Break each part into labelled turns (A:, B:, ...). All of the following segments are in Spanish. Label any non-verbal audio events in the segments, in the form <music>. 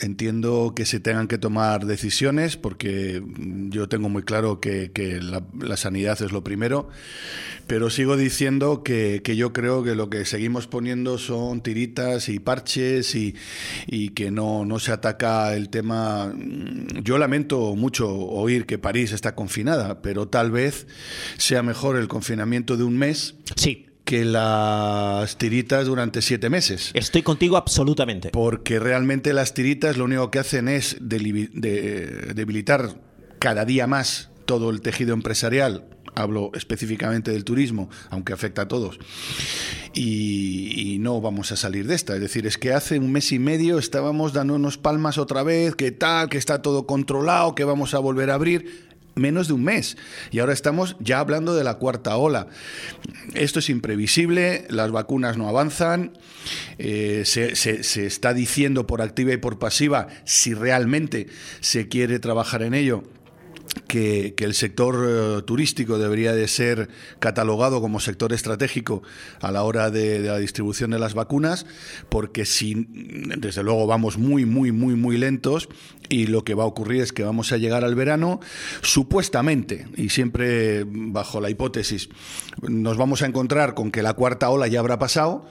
A: entiendo que se tengan que tomar decisiones porque yo tengo muy claro que, la, sanidad es lo primero, pero sigo diciendo que, yo creo que lo que seguimos poniendo son tiritas y parches y, que no, no se ataca el tema. Yo lamento mucho oír que París está confinada, pero tal vez sea mejor el confinamiento de un mes.
B: Sí
A: que las tiritas durante siete meses.
B: Estoy contigo absolutamente.
A: Porque realmente las tiritas lo único que hacen es debilitar cada día más todo el tejido empresarial. Hablo específicamente del turismo, aunque afecta a todos. Y, y, no vamos a salir de esta. Es decir, es que hace un mes y medio estábamos dándonos palmas otra vez, que tal, que está todo controlado, que vamos a volver a abrir menos de un mes. Y ahora estamos ya hablando de la cuarta ola. Esto es imprevisible, las vacunas no avanzan, eh, se, se está diciendo por activa y por pasiva si realmente se quiere trabajar en ello que, el sector eh, turístico debería de ser catalogado como sector estratégico a la hora de, la distribución de las vacunas, porque si, desde luego vamos muy, muy, muy, muy lentos y lo que va a ocurrir es que vamos a llegar al verano, supuestamente, y siempre bajo la hipótesis, nos vamos a encontrar con que la cuarta ola ya habrá pasado,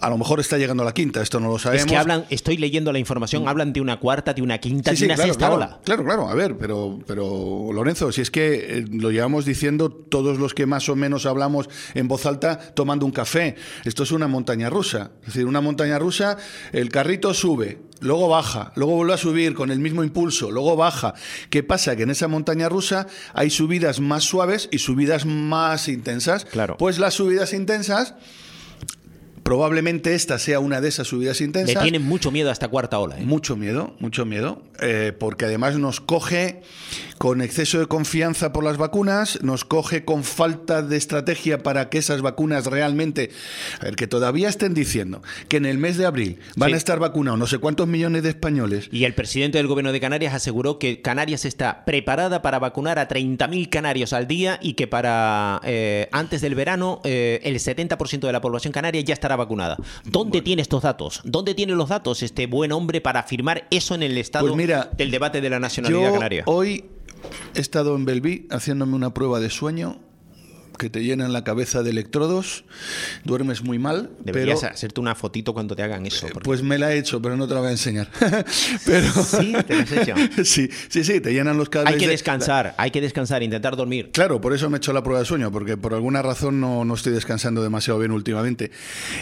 A: a lo mejor está llegando la quinta, esto no lo sabemos.
B: Es que hablan, estoy leyendo la información, hablan de una cuarta, de una quinta, de una sexta ola.
A: Claro, claro, a ver, pero, pero Lorenzo, si es que eh, lo llevamos diciendo todos los que más o menos hablamos en voz alta tomando un café. Esto es una montaña rusa. Es decir, una montaña rusa, el carrito sube, luego baja, luego vuelve a subir con el mismo impulso, luego baja. ¿Qué pasa? Que en esa montaña rusa hay subidas más suaves y subidas más intensas.
B: Claro.
A: Pues las subidas intensas Probablemente esta sea una de esas subidas intensas.
B: Le tienen mucho miedo a esta cuarta ola. ¿eh?
A: Mucho miedo, mucho miedo, eh, porque además nos coge con exceso de confianza por las vacunas, nos coge con falta de estrategia para que esas vacunas realmente, a ver, que todavía estén diciendo que en el mes de abril van a estar vacunados no sé cuántos millones de españoles.
B: Y el presidente del gobierno de Canarias aseguró que Canarias está preparada para vacunar a 30.000 canarios al día y que para eh, antes del verano el 70% de la población canaria ya estará vacunada. ¿Dónde tiene estos datos? ¿Dónde tiene los datos este buen hombre para afirmar eso en el estado
A: pues mira,
B: del debate de la nacionalidad canaria?
A: Hoy he estado en Belví haciéndome una prueba de sueño que te llenan la cabeza de electrodos, duermes muy mal.
B: Deberías
A: pero,
B: hacerte una fotito cuando te hagan eso.
A: Pues me la he hecho, pero no te la voy a enseñar. <laughs> pero,
B: ¿Sí? ¿Te la has hecho? <laughs>
A: sí, sí, sí, te llenan los cables.
B: Hay que descansar, hay que descansar, intentar dormir.
A: Claro, por eso me he hecho la prueba de sueño, porque por alguna razón no, no estoy descansando demasiado bien últimamente.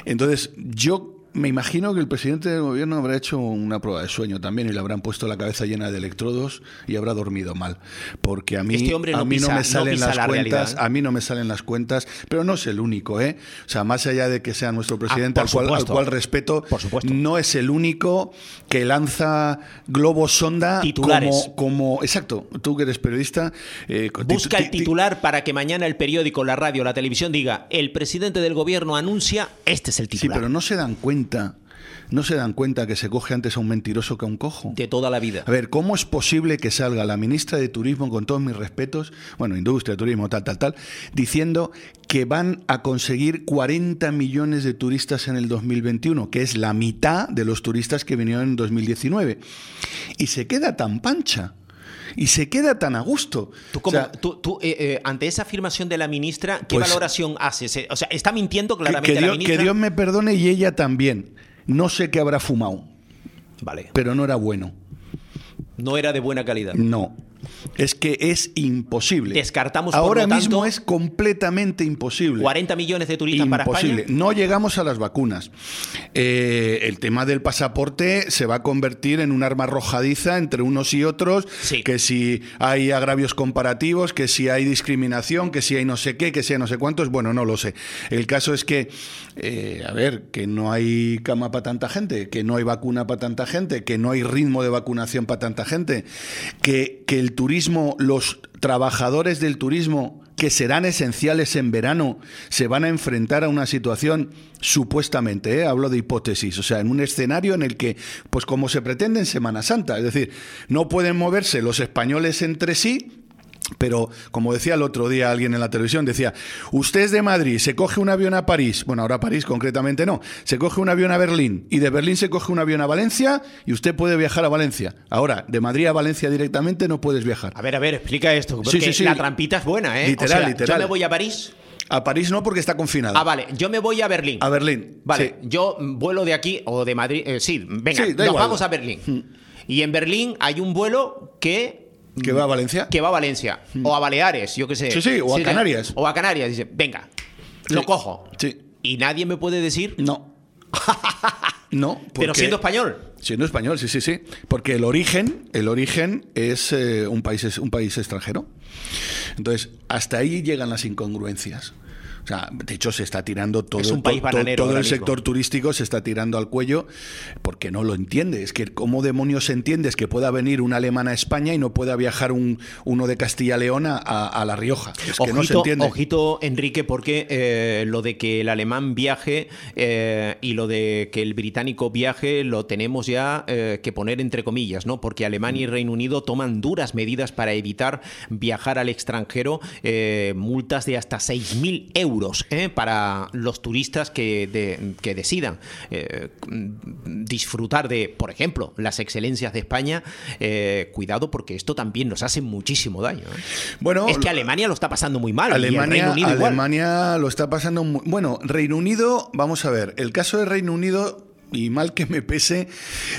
A: Entonces, yo me imagino que el presidente del gobierno habrá hecho una prueba de sueño también y le habrán puesto la cabeza llena de electrodos y habrá dormido mal. Porque a mí,
B: este hombre no
A: a mí
B: no
A: me salen las cuentas,
B: ¿eh?
A: a mí no me salen las cuentas, pero no es el único, ¿eh? O sea, más allá de que sea nuestro presidente,
B: ah,
A: al, cual, al, cual, respeto,
B: por supuesto.
A: no es el único que lanza globos sonda
B: Titulares.
A: Como, como, exacto, tú que eres periodista,
B: eh, busca el titular para que mañana el periódico, la radio, la televisión diga el presidente del gobierno anuncia, este es el titular.
A: Sí, pero no se dan cuenta ¿No se dan cuenta que se coge antes a un mentiroso que a un cojo?
B: De toda la vida.
A: A ver, ¿cómo es posible que salga la ministra de Turismo, con todos mis respetos, bueno, industria, turismo, tal, tal, tal, diciendo que van a conseguir 40 millones de turistas en el 2021, que es la mitad de los turistas que vinieron en 2019? Y se queda tan pancha y se queda tan a gusto.
B: Tú, tú, eh, eh, ante esa afirmación de la ministra, ¿qué pues valoración haces? O sea, está mintiendo claramente
A: que,
B: la ministra.
A: Que Dios me perdone y ella también. No sé qué habrá fumado.
B: Vale.
A: Pero no era bueno.
B: No era de buena calidad.
A: No. Es que es imposible.
B: Descartamos
A: Ahora
B: por lo
A: mismo es completamente imposible.
B: 40 millones de turistas para España.
A: No llegamos a las vacunas. Eh, el tema del pasaporte se va a convertir en un arma arrojadiza entre unos y otros. Que si hay agravios comparativos, que si hay discriminación, que si hay no sé qué, que si hay no sé cuántos. Bueno, no lo sé. El caso es que, eh, a ver, que no hay cama para tanta gente, que no hay vacuna para tanta gente, que no hay ritmo de vacunación para tanta gente, que, que el turismo, los trabajadores del turismo que serán esenciales en verano se van a enfrentar a una situación supuestamente, ¿eh? hablo de hipótesis, o sea, en un escenario en el que, pues como se pretende en Semana Santa, es decir, no pueden moverse los españoles entre sí Pero, como decía el otro día alguien en la televisión, decía, usted es de Madrid, se coge un avión a París, bueno, ahora a París concretamente no, se coge un avión a Berlín y de Berlín se coge un avión a Valencia y usted puede viajar a Valencia. Ahora, de Madrid a Valencia directamente no puedes viajar.
B: A ver, a ver, explica esto, porque
A: Sí, sí, sí.
B: la trampita es buena, ¿eh?
A: Literal,
B: O sea,
A: literal.
B: Yo me voy a París.
A: A París no porque está confinado.
B: Ah, vale, yo me voy a Berlín.
A: A Berlín.
B: Vale,
A: sí.
B: yo vuelo de aquí o de Madrid. eh, sí, venga,
A: Sí,
B: nos
A: igual.
B: vamos a Berlín. Y en Berlín hay un vuelo que
A: ¿Que va a Valencia?
B: que va a Valencia o a Baleares, yo qué sé.
A: Sí, sí, o a Canarias.
B: O a Canarias. Dice, venga, lo cojo.
A: Sí.
B: Y nadie me puede decir,
A: No. <laughs> no.
B: pero
A: porque-
B: siendo español.
A: Siendo español, sí, sí, sí. Porque el origen, el origen es eh, un, país, es un país extranjero. Entonces, hasta ahí llegan las incongruencias. O sea, de hecho, se está tirando todo,
B: Es un país
A: todo el sector turístico se está tirando al cuello porque no lo entiende. Es que, ¿cómo demonios entiendes que pueda venir un alemán a España y no pueda viajar un, uno de Castilla-León a, a La Rioja? Es que
B: ojito,
A: no se entiende.
B: ojito, Enrique, porque eh, lo de que el alemán viaje eh, y lo de que el británico viaje lo tenemos ya eh, que poner entre comillas, ¿no? Porque Alemania y Reino Unido toman duras medidas para evitar viajar al extranjero, multas de hasta 6.000 euros ¿eh? para los turistas que, de- que decidan eh, disfrutar de, por ejemplo, las excelencias de España. Eh, cuidado, porque esto también nos hace muchísimo daño.
A: Bueno,
B: es que Alemania lo está pasando muy mal. y el
A: Alemania,
B: Reino Unido igual.
A: Alemania lo está pasando muy... Bueno, Reino Unido, vamos a ver, el caso de Reino Unido, y mal que me pese,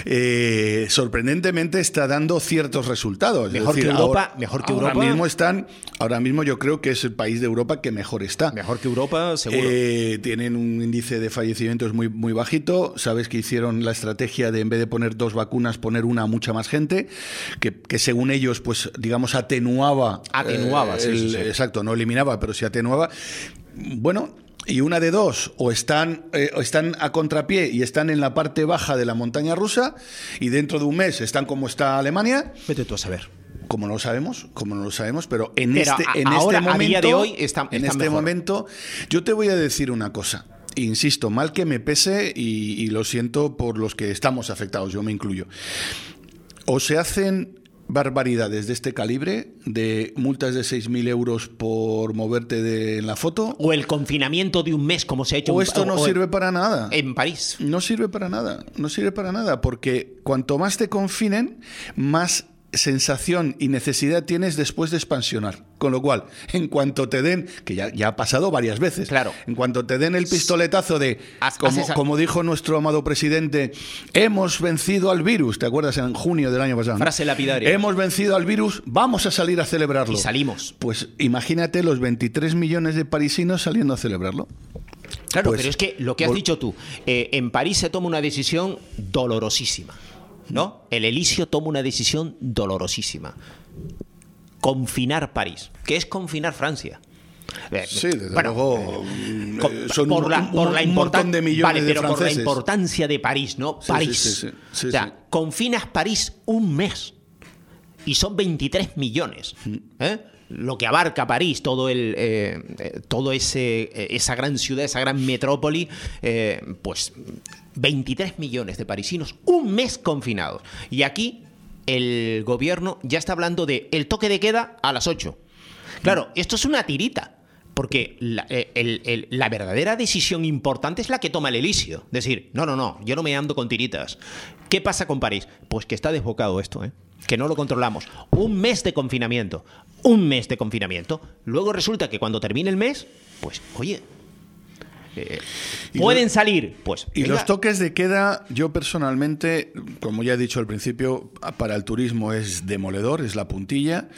A: eh, sorprendentemente está dando ciertos resultados. Es
B: Mejor que Europa, mejor que
A: ahora
B: Europa.
A: mismo están, ahora mismo yo creo que es el país de Europa que mejor está.
B: Mejor que Europa, seguro.
A: Eh, tienen un índice de fallecimientos muy, muy bajito. Sabes que hicieron la estrategia de en vez de poner dos vacunas, poner una a mucha más gente, que, que según ellos, pues digamos, atenuaba.
B: Atenuaba, sí,
A: el-
B: sí, sí.
A: Exacto, no eliminaba, pero sí atenuaba. Bueno. Y una de dos, o están, eh, o están a contrapié y están en la parte baja de la montaña rusa, y dentro de un mes están como está Alemania,
B: Vete tú a saber.
A: como no lo sabemos, como no lo sabemos, pero en
B: Pero
A: este, en
B: ahora,
A: este
B: a
A: momento,
B: día de hoy, está-
A: en
B: está
A: este
B: mejor.
A: momento, yo te voy a decir una cosa. Insisto, mal que me pese y, y lo siento por los que estamos afectados, yo me incluyo. O se hacen barbaridades de este calibre, de multas de 6.000 euros por moverte de, en la foto,
B: O el confinamiento de un mes, como se ha hecho
A: o
B: en-
A: esto no
B: o
A: sirve para nada.
B: en París.
A: No sirve para nada, no sirve para nada, porque cuanto más te confinen, más sensación y necesidad tienes después de expansionar. Con lo cual, en cuanto te den, que ya, ya ha pasado varias veces,
B: Claro.
A: en cuanto te den el pistoletazo de, como, como dijo nuestro amado presidente, hemos vencido al virus, ¿te acuerdas? En junio del año pasado.
B: Frase lapidaria.
A: Hemos vencido al virus, vamos a salir a celebrarlo.
B: Y salimos.
A: Pues imagínate los 23 millones de parisinos saliendo a celebrarlo.
B: Claro,
A: Pues,
B: pero es que lo que has dicho tú, eh, en París se toma una decisión dolorosísima. ¿No? El Elisio toma una decisión dolorosísima. Confinar París. ¿Qué es confinar Francia? Eh,
A: Sí, desde
B: bueno,
A: luego.
B: eh,
A: eh, son
B: por
A: un,
B: la
A: montón de millones
B: vale,
A: de
B: pero por la importancia de París, ¿no? París.
A: sí, sí,
B: o sea, confinas París un mes y son 23 millones.
A: Mm.
B: ¿eh? Lo que abarca París, todo el, eh, eh, todo ese, eh, esa gran ciudad, esa gran metrópoli, pues 23 millones de parisinos, un mes confinados. Y aquí el gobierno ya está hablando de el toque de queda a las 8. Claro, esto es una tirita. Porque la, la verdadera decisión importante es la que toma el Elisio. Decir, no, no, no, yo no me ando con tiritas. ¿Qué pasa con París? Pues que está desbocado esto, ¿eh? que no lo controlamos. Un mes de confinamiento. Un mes de confinamiento. Luego resulta que cuando termine el mes, pues, oye, eh, pueden
A: lo-
B: salir. Pues,
A: Y
B: venga.
A: los toques de queda, yo personalmente, como ya he dicho al principio, para el turismo es demoledor, es la puntilla,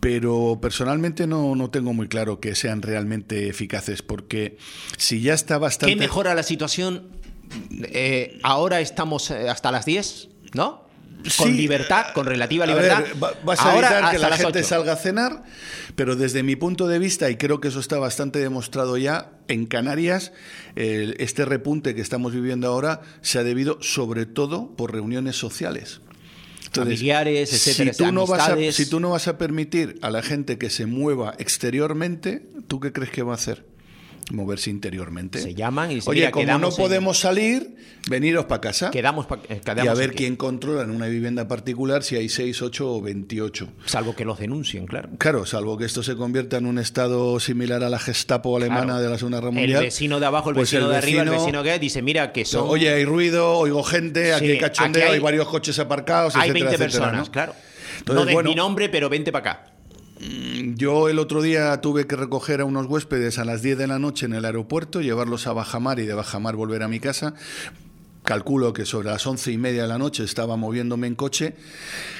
A: pero personalmente no, no tengo muy claro que sean realmente eficaces, porque si ya está bastante...
B: ¿Qué mejora la situación? Eh, ahora estamos eh, hasta las 10, ¿no? Con
A: Sí,
B: libertad, con relativa libertad.
A: ver, vas a
B: ahora
A: evitar que la gente
B: 8.
A: salga a cenar, pero desde mi punto de vista, y creo que eso está bastante demostrado ya, en Canarias, este repunte que estamos viviendo ahora se ha debido sobre todo por reuniones sociales.
B: Familiares, etcétera,
A: si tú, no vas a, si tú no vas a permitir a la gente que se mueva exteriormente, ¿tú qué crees que va a hacer? Moverse interiormente.
B: Se llaman y dicen,
A: Oye,
B: "Mira,
A: como no
B: quedamos en-
A: podemos salir, veniros para casa.
B: Quedamos, pa- eh,
A: y
B: quedamos
A: a ver
B: aquí.
A: quién controla en una vivienda particular si hay 6, 8 o 28.
B: Salvo que los denuncien, claro.
A: Claro, salvo que esto se convierta en un estado similar a la Gestapo alemana
B: Claro.
A: de la Segunda Guerra
B: El vecino de abajo, el
A: pues
B: vecino de arriba, el
A: vecino-
B: que dice, mira, que son...
A: Oye, hay ruido, oigo gente, aquí hay cachondeo,
B: aquí hay-
A: hay, varios coches aparcados,
B: hay
A: etcétera,
B: 20
A: etcétera,
B: personas,
A: ¿no?
B: claro.
A: Entonces,
B: no des
A: bueno,
B: mi nombre, pero vente para acá.
A: Yo el otro día tuve que recoger a unos huéspedes a las 10 de la noche en el aeropuerto, llevarlos a Bajamar y de Bajamar volver a mi casa. Calculo que sobre las once y media de la noche estaba moviéndome en coche.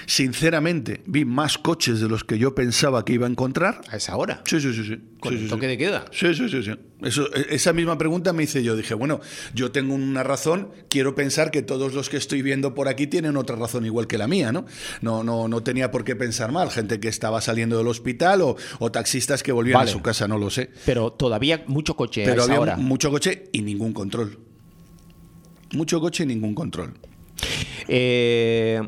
A: Sinceramente, vi más coches de los que yo pensaba que iba a encontrar.
B: A esa hora.
A: Sí, sí, sí. sí.
B: Con
A: Sí,
B: el toque
A: sí.
B: de queda.
A: Sí, sí, sí. sí. Eso, e- esa misma pregunta me hice yo. Dije, bueno, yo tengo una razón, quiero pensar que todos los que estoy viendo por aquí tienen otra razón igual que la mía, ¿no? No, no, no tenía por qué pensar mal. Gente que estaba saliendo del hospital o, o taxistas que volvían
B: Vale.
A: a su casa, no lo sé.
B: Pero todavía mucho coche a
A: Pero
B: esa
A: había
B: hora.
A: mucho coche y ningún control. Mucho coche y ningún control.
B: Eh,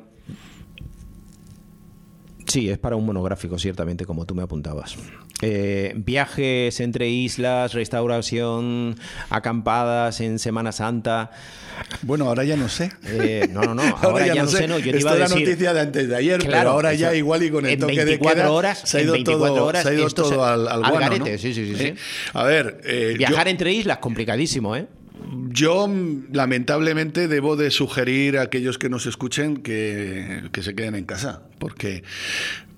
B: Sí, es para un monográfico, ciertamente, como tú me apuntabas. Eh, viajes entre islas, restauración, acampadas en Semana Santa.
A: Bueno, ahora ya no sé.
B: Eh, no, no, no, <laughs> ahora, ya, no sé, no. Yo te iba a decir.
A: noticia de antes de ayer, pero
B: Claro,
A: ahora
B: eso,
A: ya igual y con el toque de
B: 24
A: queda
B: horas,
A: se ha ido
B: 24
A: todo,
B: horas,
A: se ha ido todo al, al
B: al
A: guano,
B: garete,
A: ¿no?
B: sí, sí, sí, sí.
A: A ver, eh, yo-
B: Viajar entre islas, complicadísimo, ¿eh?
A: Yo, mm, lamentablemente, debo de sugerir a aquellos que nos escuchen que, que se queden en casa, porque,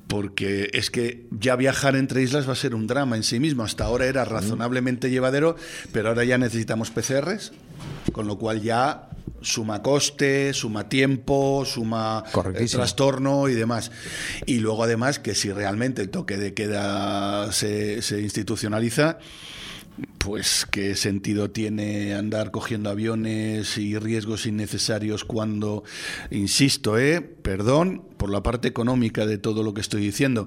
A: porque es que ya viajar entre islas va a ser un drama en sí mismo. Hasta ahora era razonablemente llevadero, pero ahora ya necesitamos PCRs, con lo cual ya suma coste, suma tiempo, suma eh, trastorno y demás. Y luego, además, que si realmente el toque de queda se, se institucionaliza, pues qué sentido tiene andar cogiendo aviones y riesgos innecesarios cuando, insisto, eh, perdón por la parte económica de todo lo que estoy diciendo,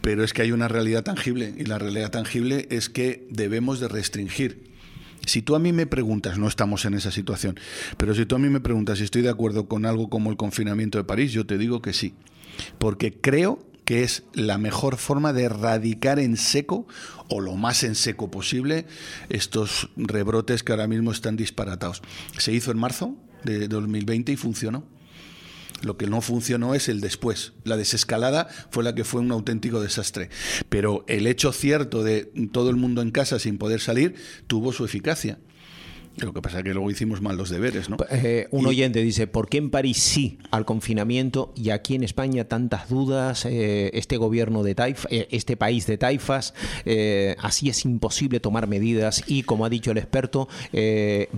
A: pero es que hay una realidad tangible y la realidad tangible es que debemos de restringir. Si tú a mí me preguntas, no estamos en esa situación, pero si tú a mí me preguntas si estoy de acuerdo con algo como el confinamiento de París, yo te digo que sí, porque creo que es la mejor forma de erradicar en seco o lo más en seco posible estos rebrotes que ahora mismo están disparatados. Se hizo en marzo de 2020 y funcionó. Lo que no funcionó es el después. La desescalada fue la que fue un auténtico desastre. Pero el hecho cierto de todo el mundo en casa sin poder salir tuvo su eficacia. Lo que pasa es que luego hicimos mal los deberes, ¿no?
B: Eh, un
A: Y-
B: oyente dice, ¿por qué en París sí al confinamiento y aquí en España tantas dudas? Eh, este gobierno de taifa, eh, este país de taifas, así es imposible tomar medidas y como ha dicho el experto,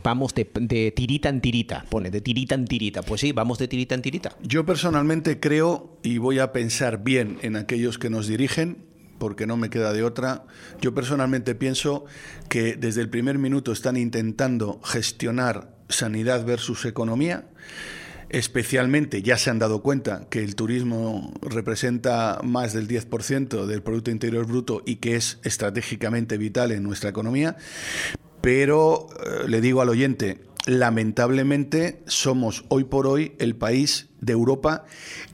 B: vamos de, de tirita en tirita, pone, de tirita en tirita. Pues sí, vamos de tirita en tirita.
A: Yo personalmente creo, y voy a pensar bien en aquellos que nos dirigen, porque no me queda de otra, yo personalmente pienso que desde el primer minuto están intentando gestionar sanidad versus economía. Especialmente ya se han dado cuenta que el turismo representa más del 10% del Producto Interior Bruto y que es estratégicamente vital en nuestra economía. Pero eh, le digo al oyente, lamentablemente somos hoy por hoy el país de Europa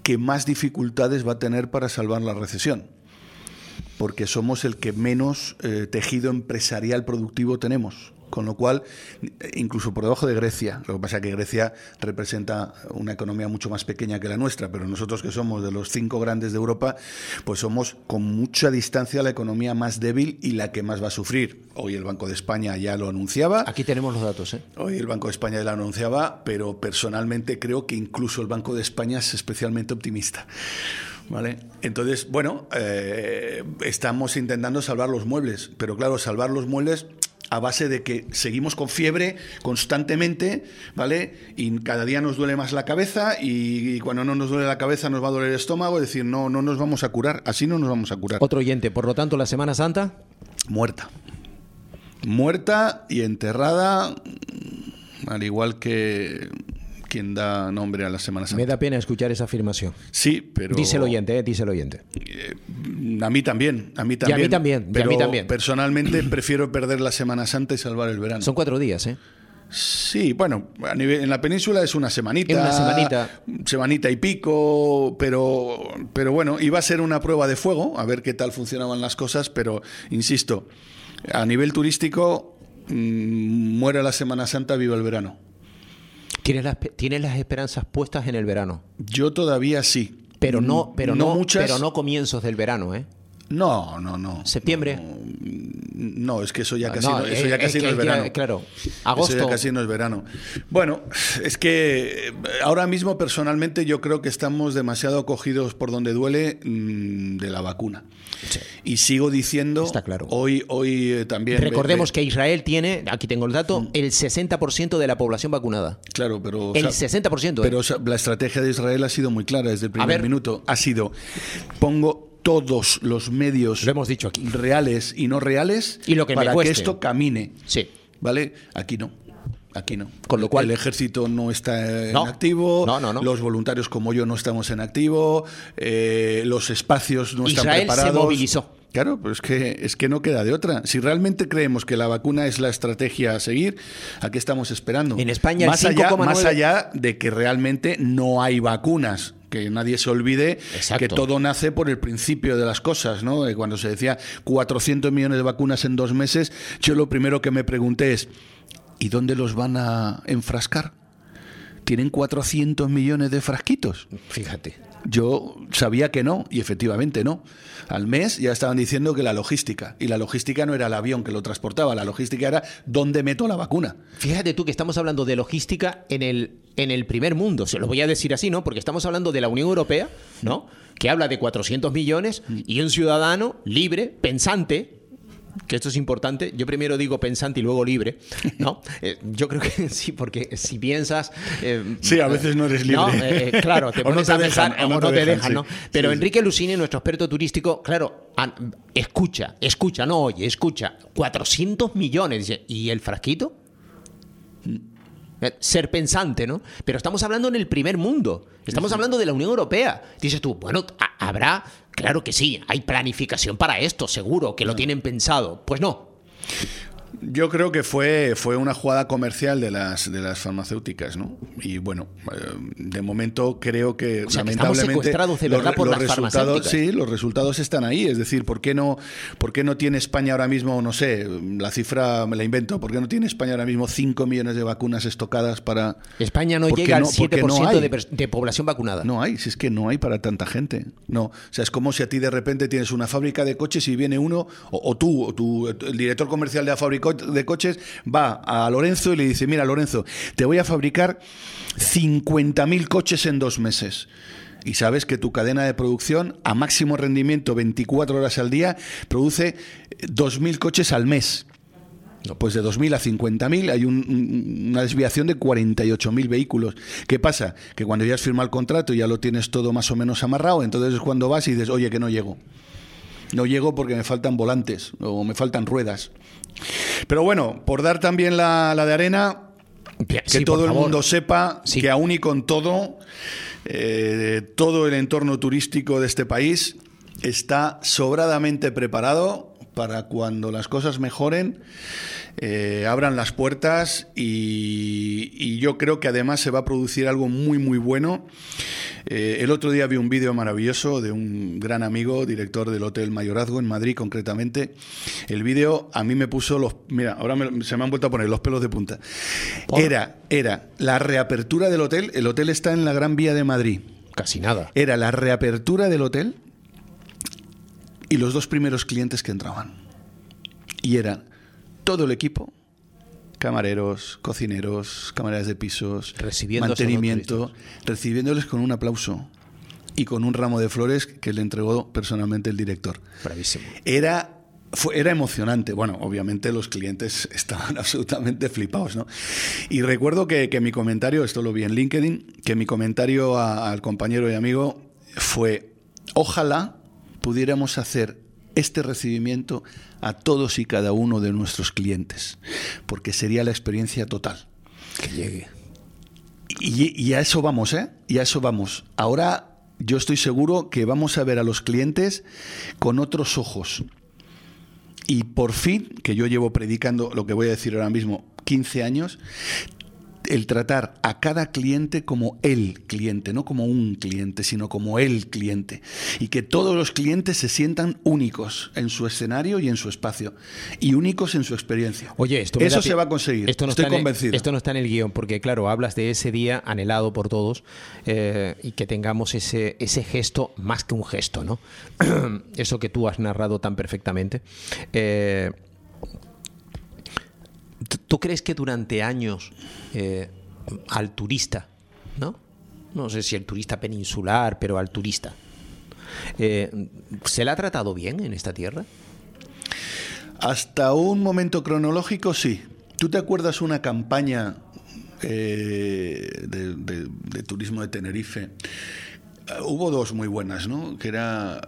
A: que más dificultades va a tener para salvar la recesión, porque somos el que menos eh, tejido empresarial productivo tenemos. Con lo cual, incluso por debajo de Grecia, lo que pasa es que Grecia representa una economía mucho más pequeña que la nuestra, pero nosotros que somos de los cinco grandes de Europa, pues somos con mucha distancia la economía más débil y la que más va a sufrir. Hoy el Banco de España ya lo anunciaba.
B: Aquí tenemos los datos, ¿eh?
A: Hoy el Banco de España ya lo anunciaba, pero personalmente creo que incluso el Banco de España es especialmente optimista. ¿Vale? Entonces, bueno, eh, estamos intentando salvar los muebles, pero claro, salvar los muebles a base de que seguimos con fiebre constantemente, ¿vale? Y cada día nos duele más la cabeza y, cuando no nos duele la cabeza nos va a doler el estómago, es decir, no, no nos vamos a curar, así no nos vamos a curar.
B: Otro oyente, por lo tanto, la Semana Santa,
A: Muerta. Muerta y enterrada, al igual que quien da nombre a la Semana Santa.
B: me da pena escuchar esa afirmación.
A: Sí, pero...
B: Dice el oyente, ¿eh? Dice el oyente.
A: A mí también, a mí
B: a
A: también.
B: mí también, y a
A: pero
B: mí también.
A: Personalmente <clears throat> prefiero perder la Semana Santa y salvar el verano.
B: Son cuatro días, ¿eh?
A: Sí, bueno, a nivel, en la península es una semanita.
B: Es una semanita.
A: Semanita y pico, pero, pero bueno, iba a ser una prueba de fuego, a ver qué tal funcionaban las cosas, pero insisto, A nivel turístico, mm, muere la Semana Santa, viva el verano.
B: ¿Tienes las, ¿Tienes las esperanzas puestas en el verano?
A: Yo todavía sí.
B: Pero no, pero no,
A: muchas.
B: pero no comienzos del verano, ¿eh?
A: No, no, no.
B: ¿Septiembre?
A: No, es que eso ya
B: Ah,
A: casi
B: no,
A: no, eso ya casi
B: es
A: no
B: que
A: es verano.
B: ya, claro.
A: Eso
B: Agosto.
A: ya casi no es verano. Bueno, es que eh, ahora mismo personalmente yo creo que estamos demasiado cogidos por donde duele mm, de la vacuna. Y sigo diciendo,
B: Está claro.
A: hoy, hoy eh, también...
B: Recordemos
A: ve-
B: que Israel tiene, aquí tengo el dato, el 60% de la población vacunada.
A: Claro, pero...
B: El
A: o sea,
B: 60%. ¿eh?
A: Pero o sea, la estrategia de Israel ha sido muy clara desde el primer minuto. Ha sido, pongo todos los medios
B: Lo hemos dicho aquí.
A: reales y no reales
B: Y lo que
A: para que esto camine.
B: Sí.
A: ¿Vale? Aquí no. Aquí no.
B: Con lo cual-
A: El ejército no está en
B: No.
A: activo.
B: No, no, no.
A: Los voluntarios como yo no estamos en activo. eh, los espacios no están
B: se
A: preparados.
B: movilizó.
A: Claro, pero es que, es que no queda de otra. Si realmente creemos que la vacuna es la estrategia a seguir, ¿a qué estamos esperando?
B: En España el
A: más allá,
B: 5,9
A: más allá de que realmente no hay vacunas. Que nadie se olvide
B: Exacto.
A: que todo nace por el principio de las cosas, ¿no? Eh, Cuando se decía 400 millones de vacunas en dos meses, yo lo primero que me pregunté es, ¿y dónde los van a enfrascar? ¿Tienen 400 millones de frasquitos?
B: Fíjate.
A: Yo sabía que no, y efectivamente no. Al mes ya estaban diciendo que la logística, y la logística no era el avión que lo transportaba, la logística era dónde meto la vacuna.
B: Fíjate tú que estamos hablando de logística en el, en el primer mundo, se lo voy a decir así, ¿no? Porque estamos hablando de la Unión Europea, ¿no? Que habla de 400 millones y un ciudadano libre, pensante, que esto es importante, yo primero digo pensante y luego libre, ¿no? <laughs> Eh, yo creo que <laughs> sí, porque si piensas... eh,
A: Sí, a veces no eres libre.
B: eh, eh, claro, te <laughs>
A: O no
B: pones
A: te
B: a pensar,
A: dejan,
B: o no, te dejan, ¿no?
A: sí.
B: Pero
A: Sí.
B: Enrique Lucini, nuestro experto turístico, claro, escucha, escucha, no oye, escucha, 400 millones, dice, ¿y el frasquito? Ser pensante, ¿no? Pero estamos hablando en el primer mundo. Estamos hablando de la Unión Europea. Dices tú, bueno, ha- habrá, claro que sí, hay planificación para esto, seguro, que lo tienen pensado. Pues no.
A: Yo creo que fue, fue una jugada comercial de las, de las farmacéuticas, ¿no? Y bueno, eh, de momento creo que
B: O sea, que
A: lamentablemente
B: secuestrados de verdad
A: los,
B: por
A: los
B: las
A: resultados, sí, los resultados están ahí. Es decir, ¿por qué no, por qué no tiene España ahora mismo, no sé, la cifra me la invento, ¿por qué no tiene España ahora mismo 5 millones de vacunas estocadas para
B: España no
A: ¿Por qué
B: llega al
A: no? Porque
B: 7%
A: no
B: de, de población vacunada.
A: No hay, si es que no hay para tanta gente. No, o sea, es como si a ti de repente tienes una fábrica de coches y viene uno, o, o tú, o tú, el director comercial de la fábrica de coches, va a Lorenzo y le dice, mira, Lorenzo, te voy a fabricar 50.000 coches en dos meses. Y sabes que tu cadena de producción, a máximo rendimiento, 24 horas al día, produce 2.000 coches al mes. Pues de 2.000 a 50.000 hay un- una desviación de 48.000 vehículos. ¿Qué pasa? Que cuando ya has firmado el contrato y ya lo tienes todo más o menos amarrado, entonces es cuando vas y dices, oye, que no llego. No llego porque me faltan volantes o me faltan ruedas. Pero bueno, por dar también la, la de arena, que
B: Sí,
A: todo el mundo sepa
B: Sí.
A: que aún y con todo, eh, todo el entorno turístico de este país está sobradamente preparado para cuando las cosas mejoren, eh, abran las puertas y, y yo creo que además se va a producir algo muy, muy bueno. Eh, el otro día vi un vídeo maravilloso de un gran amigo, director del Hotel Mayorazgo en Madrid concretamente. El vídeo a mí me puso los... Mira, ahora me- se me han vuelto a poner los pelos de punta.
B: ¿Por?
A: Era, era la reapertura del hotel. El hotel está en la Gran Vía de Madrid.
B: Casi nada.
A: Era la reapertura del hotel y los dos primeros clientes que entraban. Y eran todo el equipo, camareros, cocineros, camareras de pisos, mantenimiento, recibiéndoles con un aplauso y con un ramo de flores que le entregó personalmente el director.
B: Bravísimo.
A: Era, fue- era emocionante. Bueno, obviamente los clientes <laughs> estaban absolutamente flipados, ¿no? Y recuerdo que, que mi comentario, esto lo vi en LinkedIn, que mi comentario a- al compañero y amigo fue, ojalá pudiéramos hacer este recibimiento a todos y cada uno de nuestros clientes, porque sería la experiencia total.
B: Que llegue.
A: Y, y a eso vamos, ¿eh? Y a eso vamos. Ahora yo estoy seguro que vamos a ver a los clientes con otros ojos. Y por fin, que yo llevo predicando lo que voy a decir ahora mismo 15 años, el tratar a cada cliente como el cliente, no como un cliente, sino como el cliente. Y que todos los clientes se sientan únicos en su escenario y en su espacio. Y únicos en su experiencia.
B: Oye, esto
A: Eso se va a conseguir.
B: Esto no
A: Estoy
B: está en el-
A: convencido.
B: esto no está en el guion, porque claro, hablas de ese día anhelado por todos eh, y que tengamos ese, ese gesto, más que un gesto, ¿no? <clears throat> Eso que tú has narrado tan perfectamente. Eh, ¿tú- ¿Tú crees que durante años eh, al turista, ¿no? No sé si el turista peninsular, pero al turista, eh, ¿se le ha tratado bien en esta tierra?
A: Hasta un momento cronológico, sí. ¿Tú te acuerdas una campaña eh, de, turismo de Tenerife? Hubo dos muy buenas, ¿no? Que era,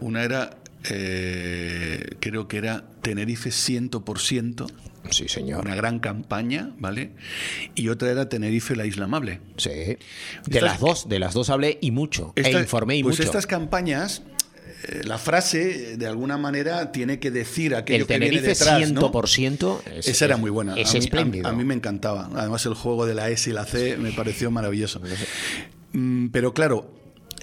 A: una era, eh, creo que era Tenerife 100%,
B: Sí, señor.
A: una gran campaña, ¿vale? Y otra era Tenerife la Isla Amable.
B: Sí. De
A: Estas-
B: las dos, de las dos hablé y mucho. e informé y
A: pues
B: mucho.
A: estas campañas, eh, la frase, de alguna manera, tiene que decir aquello
B: el
A: que viene
B: Tenerife
A: detrás, ¿no?
B: 100% es,
A: Esa era muy buena.
B: Es
A: a, mí, a-
B: espléndido.
A: a mí me encantaba. Además, el juego de la S y la C me pareció maravilloso. Mm, Pero claro,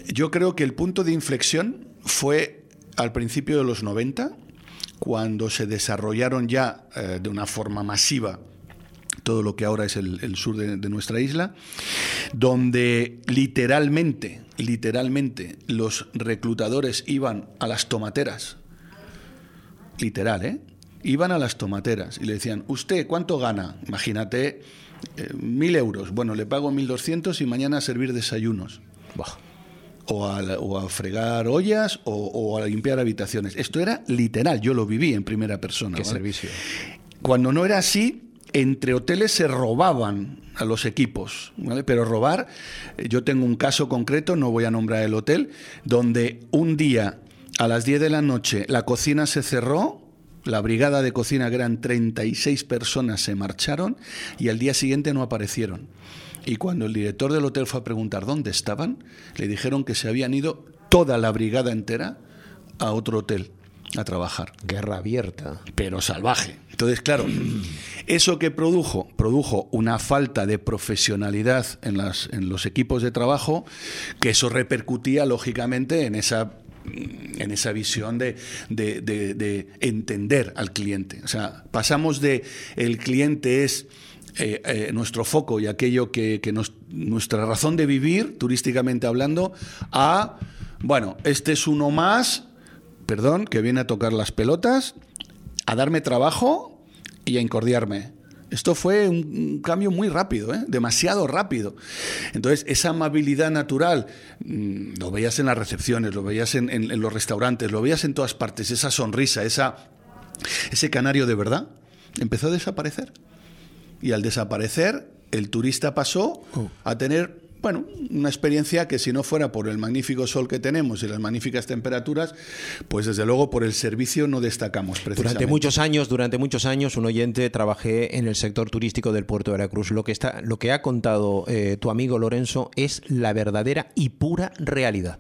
A: yo creo que el punto de inflexión fue al principio de los 90, cuando se desarrollaron ya eh, de una forma masiva todo lo que ahora es el, sur de, nuestra isla, donde literalmente, literalmente, los reclutadores iban a las tomateras literal, ¿eh? Iban a las tomateras y le decían, ¿usted cuánto gana? Imagínate, eh, mil euros. Bueno, le pago mil doscientos y mañana servir desayunos.
B: Buah.
A: O a, o a fregar ollas o, o a limpiar habitaciones. Esto era literal, yo lo viví en primera persona.
B: Qué
A: ¿vale?
B: servicio.
A: Cuando no era así, entre hoteles se robaban a los equipos, ¿vale? Pero robar, eh, yo tengo un caso concreto, no voy a nombrar el hotel, donde un día a las 10 de la noche la cocina se cerró, la brigada de cocina, que eran 36 personas, se marcharon y al día siguiente no aparecieron. Y cuando el director del hotel fue a preguntar dónde estaban, le dijeron que se habían ido toda la brigada entera a otro hotel a trabajar
B: Guerra abierta.
A: pero salvaje. Entonces, claro, eso que produjo, produjo una falta de profesionalidad en, las, en los equipos de trabajo, que eso repercutía lógicamente en esa en esa visión de, de- de- de entender al cliente. O sea, pasamos de el cliente es eh, eh, nuestro foco y aquello que, nos- nuestra razón de vivir, turísticamente hablando, a, bueno, este es uno más, perdón, que viene a tocar las pelotas, a darme trabajo y a incordiarme. Esto fue un, cambio muy rápido, ¿eh? demasiado rápido. Entonces, esa amabilidad natural, mm, lo veías en las recepciones, lo veías en, en- en los restaurantes, lo veías en todas partes, esa sonrisa, esa, ese canario de verdad, empezó a desaparecer. Y al desaparecer, el turista pasó a tener, bueno, una experiencia que si no fuera por el magnífico sol que tenemos y las magníficas temperaturas, pues desde luego por el servicio no destacamos precisamente.
B: Durante muchos años, durante muchos años, un oyente trabajé en el sector turístico del puerto de Veracruz. Lo que está, lo que ha contado eh, tu amigo Lorenzo es la verdadera y pura realidad.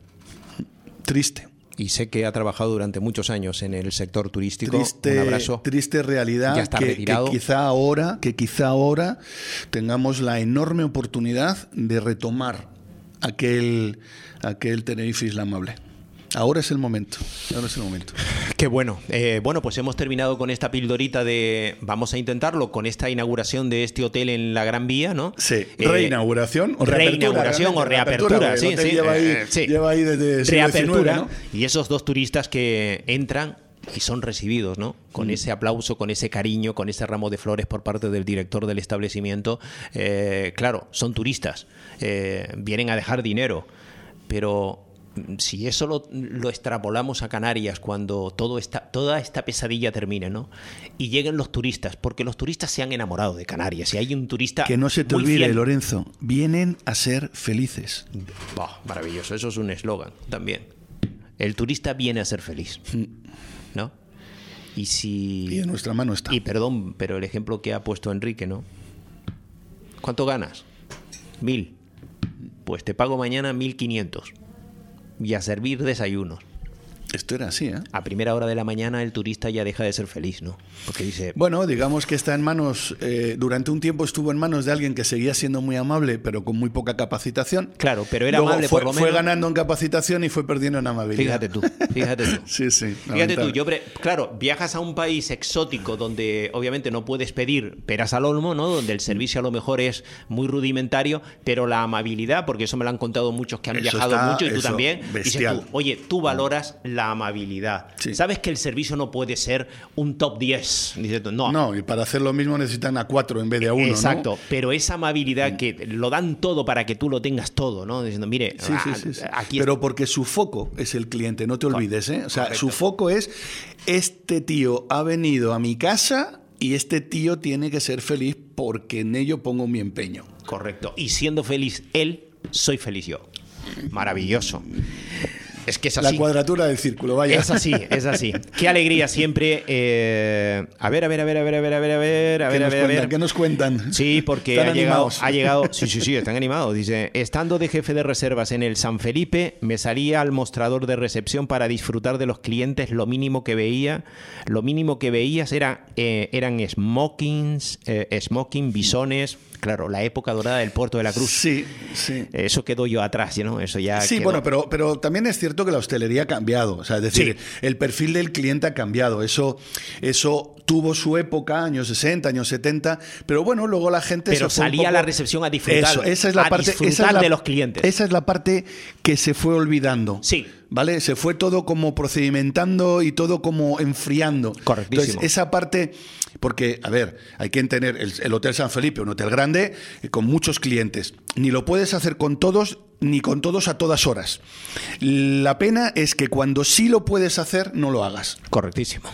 A: Triste.
B: Y sé que ha trabajado durante muchos años en el sector turístico.
A: Triste,
B: un abrazo.
A: triste realidad
B: Ya está
A: que,
B: retirado.
A: que quizá ahora, que quizá ahora tengamos la enorme oportunidad de retomar aquel, aquel Tenerife Isla Amable. Ahora es el momento. Ahora es el momento. <laughs>
B: Qué bueno. Eh, bueno, pues hemos terminado con esta pildorita de vamos a intentarlo con esta inauguración de este hotel en la Gran Vía, ¿no?
A: Sí,
B: Eh,
A: reinauguración o reapertura,
B: reinauguración o reapertura,
A: reapertura,
B: sí, sí,
A: lleva ahí-
B: eh, sí.
A: lleva ahí desde
B: reapertura
A: XIX, ¿no?
B: y esos dos turistas que entran y son recibidos, ¿no? Con
A: Mm.
B: ese aplauso, con ese cariño, con ese ramo de flores por parte del director del establecimiento. Claro, son turistas, vienen a dejar dinero, pero si eso lo, lo extrapolamos a Canarias cuando todo esta, toda esta pesadilla termine, ¿no? Y lleguen los turistas, porque los turistas se han enamorado de Canarias. Y hay un turista.
A: Que no se te olvide,
B: fiel-
A: Lorenzo, vienen a ser felices.
B: Bah, maravilloso, eso es un eslogan también. El turista viene a ser feliz, ¿no? Y si...
A: Y en nuestra mano está.
B: Y perdón, pero el ejemplo que ha puesto Enrique, ¿no? ¿Cuánto ganas? Mil. Pues te pago mañana mil quinientos. Y a servir desayunos.
A: Esto era así, ¿eh?
B: A primera hora de la mañana el turista ya deja de ser feliz, ¿no? Porque dice...
A: Bueno, digamos que está en manos, eh, durante un tiempo estuvo en manos de alguien que seguía siendo muy amable, pero con muy poca capacitación.
B: Claro, pero era
A: Luego
B: amable
A: fue,
B: por lo
A: fue
B: menos.
A: ganando en capacitación y fue perdiendo en amabilidad.
B: Fíjate tú, fíjate tú. <laughs>
A: Sí, sí.
B: Fíjate tú, yo, claro, viajas a un país exótico donde obviamente no puedes pedir peras al olmo, ¿no? Donde el servicio a lo mejor es muy rudimentario, pero la amabilidad, porque eso me lo han contado muchos que han
A: Eso
B: viajado
A: está-
B: mucho y tú también. Dices tú, oye, tú valoras la amabilidad.
A: Sí.
B: Sabes que el servicio no puede ser un top 10. Dices tú, no.
A: No, y para hacer lo mismo necesitan a cuatro en vez de a uno. ¿no?
B: Exacto, pero esa amabilidad que lo dan todo para que tú lo tengas todo, ¿no? Diciendo, mire,
A: Sí,
B: ah,
A: sí.
B: aquí
A: Pero porque su foco es el cliente, no te olvides, ¿eh? O sea,
B: Correcto.
A: su foco es este tío ha venido a mi casa y este tío tiene que ser feliz porque en ello pongo mi empeño.
B: Correcto. Y siendo feliz él, soy feliz yo. Maravilloso. Es que es
A: La
B: así.
A: cuadratura del círculo, vaya.
B: Es así, <laughs> es así. Qué alegría siempre. eh, A ver, a ver, a ver, a ver, a ver, a ver, a ver, a
A: ¿Qué
B: ver, a ver, a
A: cuentan?
B: ver.
A: ¿Qué nos cuentan?
B: Sí, porque
A: Están
B: ha llegado, ha llegado. Sí, sí, sí, <laughs> están animados. Dice: Estando de jefe de reservas en el San Felipe, me salía al mostrador de recepción para disfrutar de los clientes. Lo mínimo que veía, lo mínimo que veías era, eh, eran smokings, eh, smoking, bisones. Claro, la época dorada del puerto de la Cruz.
A: Sí, sí.
B: Eso quedó yo atrás, ¿no? Eso ya.
A: Sí,
B: quedó.
A: bueno, pero, pero también es cierto que la hostelería ha cambiado. O sea, es decir, el perfil del cliente ha cambiado. Eso, eso tuvo su época, años 60, años 70, pero bueno, luego la gente
B: Pero
A: se fue
B: salía a
A: poco-
B: la recepción a disfrutar,
A: Eso, esa es la
B: a
A: parte, esa es la-
B: de los clientes.
A: Esa es la parte que se fue olvidando.
B: Sí.
A: ¿Vale? Se fue todo como procedimentando y todo como enfriando.
B: Correctísimo.
A: Entonces, esa parte, porque, a ver, hay que entender, el, el Hotel San Felipe, un hotel grande, eh, con muchos clientes. Ni lo puedes hacer con todos, ni con todos a todas horas. La pena es que cuando sí lo puedes hacer, no lo hagas.
B: Correctísimo.